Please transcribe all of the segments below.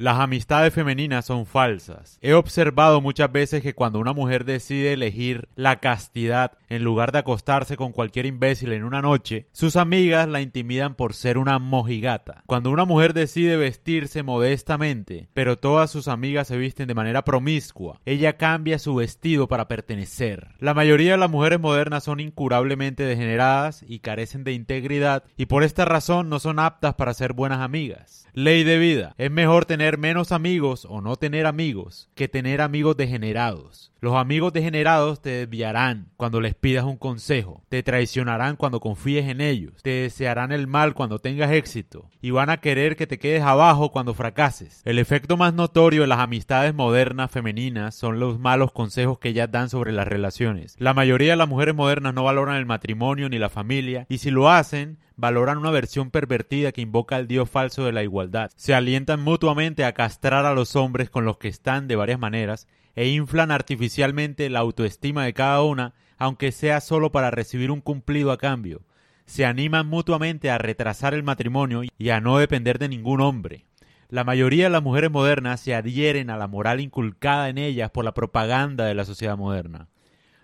Las amistades femeninas son falsas. He observado muchas veces que cuando una mujer decide elegir la castidad en lugar de acostarse con cualquier imbécil en una noche, sus amigas la intimidan por ser una mojigata. Cuando una mujer decide vestirse modestamente, pero todas sus amigas se visten de manera promiscua, ella cambia su vestido para pertenecer. La mayoría de las mujeres modernas son incurablemente degeneradas y carecen de integridad y por esta razón no son aptas para ser buenas amigas. Ley de vida. Es mejor tener menos amigos o no tener amigos que tener amigos degenerados. Los amigos degenerados te desviarán cuando les pidas un consejo, te traicionarán cuando confíes en ellos, te desearán el mal cuando tengas éxito y van a querer que te quedes abajo cuando fracases. El efecto más notorio de las amistades modernas femeninas son los malos consejos que ellas dan sobre las relaciones. La mayoría de las mujeres modernas no valoran el matrimonio ni la familia y si lo hacen valoran una versión pervertida que invoca al dios falso de la igualdad. Se alientan mutuamente a castrar a los hombres con los que están de varias maneras e inflan artificialmente la autoestima de cada una, aunque sea solo para recibir un cumplido a cambio. Se animan mutuamente a retrasar el matrimonio y a no depender de ningún hombre. La mayoría de las mujeres modernas se adhieren a la moral inculcada en ellas por la propaganda de la sociedad moderna.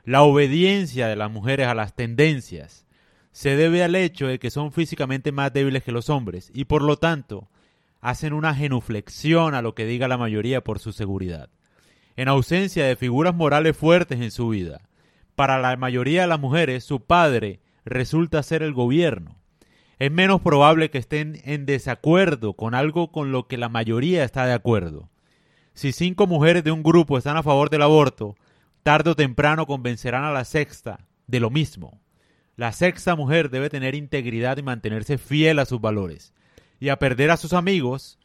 La obediencia de las mujeres a las tendencias, se debe al hecho de que son físicamente más débiles que los hombres y por lo tanto hacen una genuflexión a lo que diga la mayoría por su seguridad. En ausencia de figuras morales fuertes en su vida, para la mayoría de las mujeres su padre resulta ser el gobierno. Es menos probable que estén en desacuerdo con algo con lo que la mayoría está de acuerdo. Si cinco mujeres de un grupo están a favor del aborto, tarde o temprano convencerán a la sexta de lo mismo. La sexta mujer debe tener integridad y mantenerse fiel a sus valores y a perder a sus amigos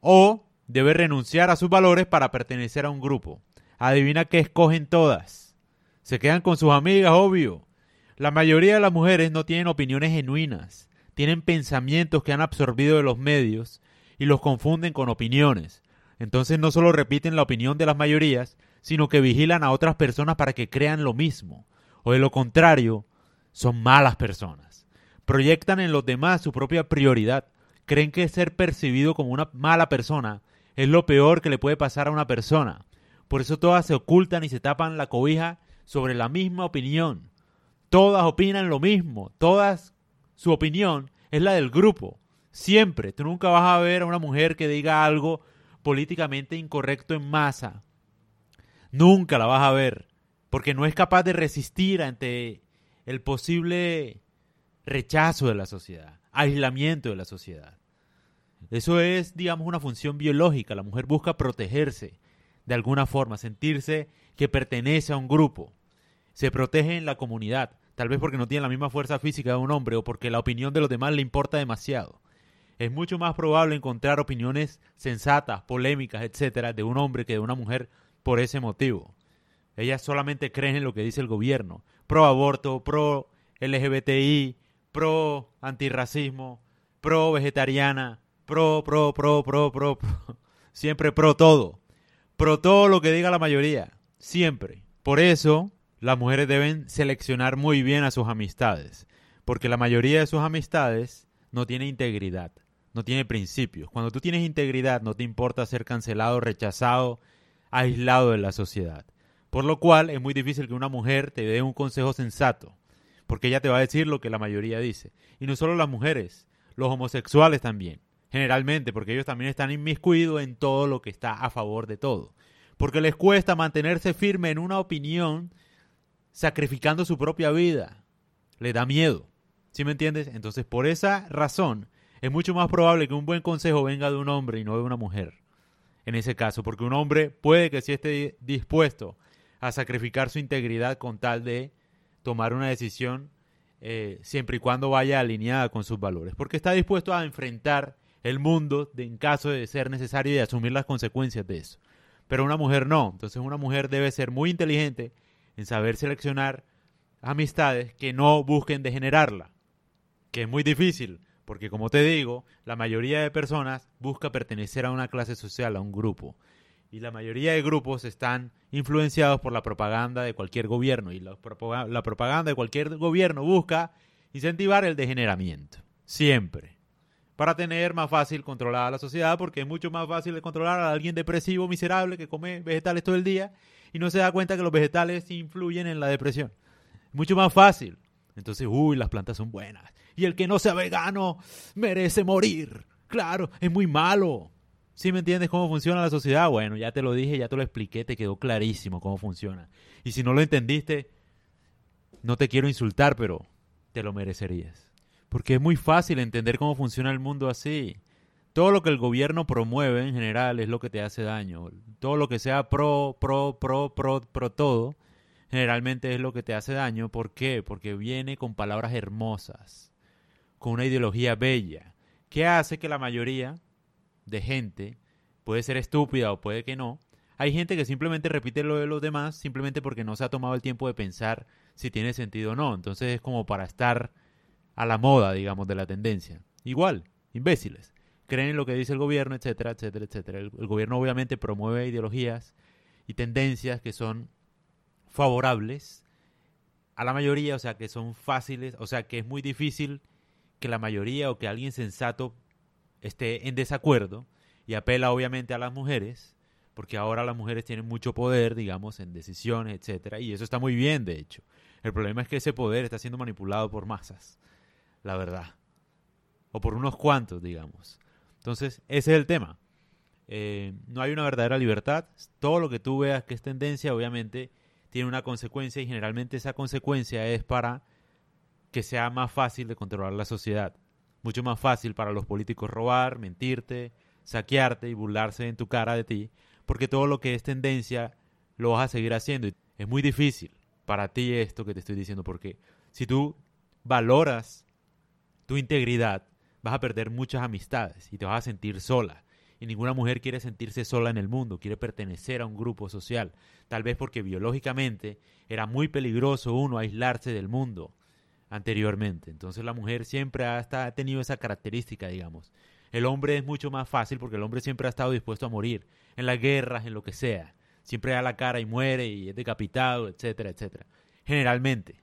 o debe renunciar a sus valores para pertenecer a un grupo. Adivina qué escogen todas. Se quedan con sus amigas, obvio. La mayoría de las mujeres no tienen opiniones genuinas, tienen pensamientos que han absorbido de los medios y los confunden con opiniones. Entonces no solo repiten la opinión de las mayorías, sino que vigilan a otras personas para que crean lo mismo. O de lo contrario, son malas personas. Proyectan en los demás su propia prioridad. Creen que ser percibido como una mala persona es lo peor que le puede pasar a una persona. Por eso todas se ocultan y se tapan la cobija sobre la misma opinión. Todas opinan lo mismo. Todas su opinión es la del grupo. Siempre. Tú nunca vas a ver a una mujer que diga algo políticamente incorrecto en masa. Nunca la vas a ver. Porque no es capaz de resistir ante el posible rechazo de la sociedad, aislamiento de la sociedad. Eso es, digamos, una función biológica. La mujer busca protegerse de alguna forma, sentirse que pertenece a un grupo. Se protege en la comunidad, tal vez porque no tiene la misma fuerza física de un hombre o porque la opinión de los demás le importa demasiado. Es mucho más probable encontrar opiniones sensatas, polémicas, etcétera, de un hombre que de una mujer por ese motivo. Ellas solamente creen en lo que dice el gobierno. Pro aborto, pro LGBTI, pro antirracismo, pro vegetariana, pro, pro, pro, pro, pro, pro. Siempre pro todo. Pro todo lo que diga la mayoría. Siempre. Por eso, las mujeres deben seleccionar muy bien a sus amistades. Porque la mayoría de sus amistades no tiene integridad, no tiene principios. Cuando tú tienes integridad, no te importa ser cancelado, rechazado, aislado de la sociedad. Por lo cual es muy difícil que una mujer te dé un consejo sensato, porque ella te va a decir lo que la mayoría dice. Y no solo las mujeres, los homosexuales también, generalmente, porque ellos también están inmiscuidos en todo lo que está a favor de todo. Porque les cuesta mantenerse firme en una opinión sacrificando su propia vida. Les da miedo. ¿Sí me entiendes? Entonces, por esa razón, es mucho más probable que un buen consejo venga de un hombre y no de una mujer. En ese caso, porque un hombre puede que sí esté dispuesto a sacrificar su integridad con tal de tomar una decisión eh, siempre y cuando vaya alineada con sus valores, porque está dispuesto a enfrentar el mundo en caso de ser necesario y asumir las consecuencias de eso. Pero una mujer no, entonces una mujer debe ser muy inteligente en saber seleccionar amistades que no busquen degenerarla, que es muy difícil, porque como te digo, la mayoría de personas busca pertenecer a una clase social, a un grupo y la mayoría de grupos están influenciados por la propaganda de cualquier gobierno y la, propaganda de cualquier gobierno busca incentivar el degeneramiento, siempre. Para tener más fácil controlada la sociedad, porque es mucho más fácil de controlar a alguien depresivo, miserable, que come vegetales todo el día y no se da cuenta que los vegetales influyen en la depresión. Mucho más fácil. Entonces, uy, las plantas son buenas. Y el que no sea vegano merece morir. Claro, es muy malo. ¿Sí me entiendes cómo funciona la sociedad? Bueno, ya te lo dije, ya te lo expliqué, te quedó clarísimo cómo funciona. Y si no lo entendiste, no te quiero insultar, pero te lo merecerías. Porque es muy fácil entender cómo funciona el mundo así. Todo lo que el gobierno promueve en general es lo que te hace daño. Todo lo que sea pro, pro, pro, pro, pro todo, generalmente es lo que te hace daño. ¿Por qué? Porque viene con palabras hermosas, con una ideología bella, que hace que la mayoría de gente, puede ser estúpida o puede que no, hay gente que simplemente repite lo de los demás simplemente porque no se ha tomado el tiempo de pensar si tiene sentido o no. Entonces es como para estar a la moda, digamos, de la tendencia. Igual, imbéciles. Creen en lo que dice el gobierno, etcétera, etcétera, etcétera. El, gobierno obviamente promueve ideologías y tendencias que son favorables a la mayoría, o sea, que son fáciles, o sea, que es muy difícil que la mayoría o que alguien sensato esté en desacuerdo y apela obviamente a las mujeres, porque ahora las mujeres tienen mucho poder, digamos, en decisiones, etcétera, y eso está muy bien, de hecho. El problema es que ese poder está siendo manipulado por masas la verdad. O por unos cuantos, digamos. Entonces, ese es el tema. Eh, no hay una verdadera libertad. Todo lo que tú veas que es tendencia, obviamente, tiene una consecuencia y generalmente esa consecuencia es para que sea más fácil de controlar la sociedad. Mucho más fácil para los políticos robar, mentirte, saquearte y burlarse en tu cara de ti, porque todo lo que es tendencia lo vas a seguir haciendo. Es muy difícil para ti esto que te estoy diciendo, porque si tú valoras tu integridad, vas a perder muchas amistades y te vas a sentir sola. Y ninguna mujer quiere sentirse sola en el mundo, quiere pertenecer a un grupo social, tal vez porque biológicamente era muy peligroso uno aislarse del mundo anteriormente. Entonces la mujer siempre ha, ha tenido esa característica, digamos. El hombre es mucho más fácil porque el hombre siempre ha estado dispuesto a morir, en las guerras, en lo que sea. Siempre da la cara y muere y es decapitado, etcétera, etcétera. Generalmente,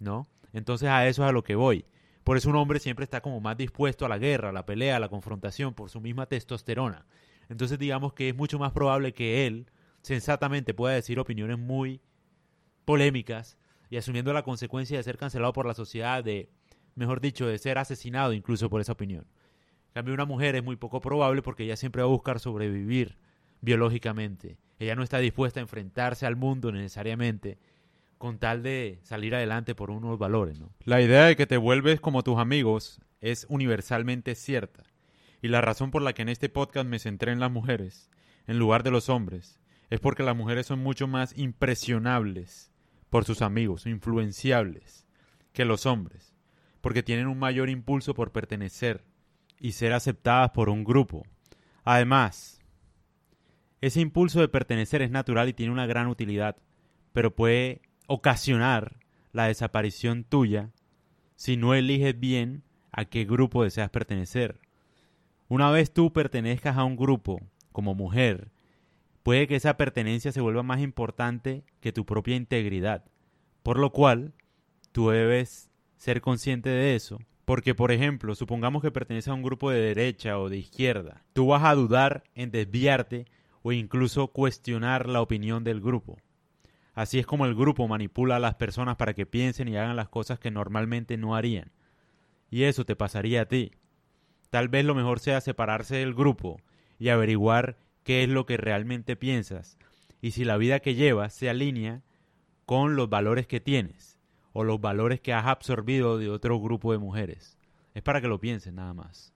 ¿no? Entonces a eso es a lo que voy. Por eso un hombre siempre está como más dispuesto a la guerra, a la pelea, a la confrontación, por su misma testosterona. Entonces digamos que es mucho más probable que él sensatamente pueda decir opiniones muy polémicas y asumiendo la consecuencia de ser cancelado por la sociedad, de, mejor dicho, de ser asesinado incluso por esa opinión. En cambio, una mujer es muy poco probable porque ella siempre va a buscar sobrevivir biológicamente. Ella no está dispuesta a enfrentarse al mundo necesariamente con tal de salir adelante por unos valores. ¿no? La idea de que te vuelves como tus amigos es universalmente cierta. Y la razón por la que en este podcast me centré en las mujeres, en lugar de los hombres, es porque las mujeres son mucho más impresionables por sus amigos, influenciables, que los hombres, porque tienen un mayor impulso por pertenecer y ser aceptadas por un grupo. Además, ese impulso de pertenecer es natural y tiene una gran utilidad, pero puede ocasionar la desaparición tuya si no eliges bien a qué grupo deseas pertenecer. Una vez tú pertenezcas a un grupo como mujer, puede que esa pertenencia se vuelva más importante que tu propia integridad, por lo cual tú debes ser consciente de eso, porque por ejemplo, supongamos que perteneces a un grupo de derecha o de izquierda, tú vas a dudar en desviarte o incluso cuestionar la opinión del grupo. Así es como el grupo manipula a las personas para que piensen y hagan las cosas que normalmente no harían. Y eso te pasaría a ti. Tal vez lo mejor sea separarse del grupo y averiguar qué es lo que realmente piensas y si la vida que llevas se alinea con los valores que tienes o los valores que has absorbido de otro grupo de mujeres. Es para que lo pienses nada más.